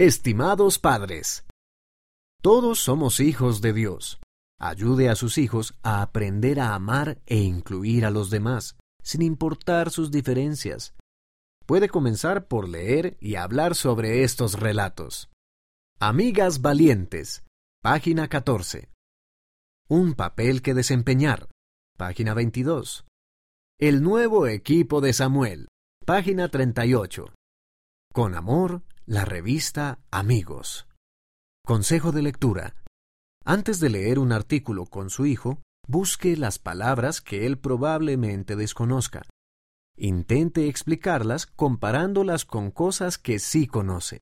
Estimados padres, todos somos hijos de Dios. Ayude a sus hijos a aprender a amar e incluir a los demás, sin importar sus diferencias. Puede comenzar por leer y hablar sobre estos relatos. Amigas Valientes, página 14. Un papel que desempeñar, página 22. El nuevo equipo de Samuel, página 38. Con amor, la revista Amigos. Consejo de lectura. Antes de leer un artículo con su hijo, busque las palabras que él probablemente desconozca. Intente explicarlas comparándolas con cosas que sí conoce.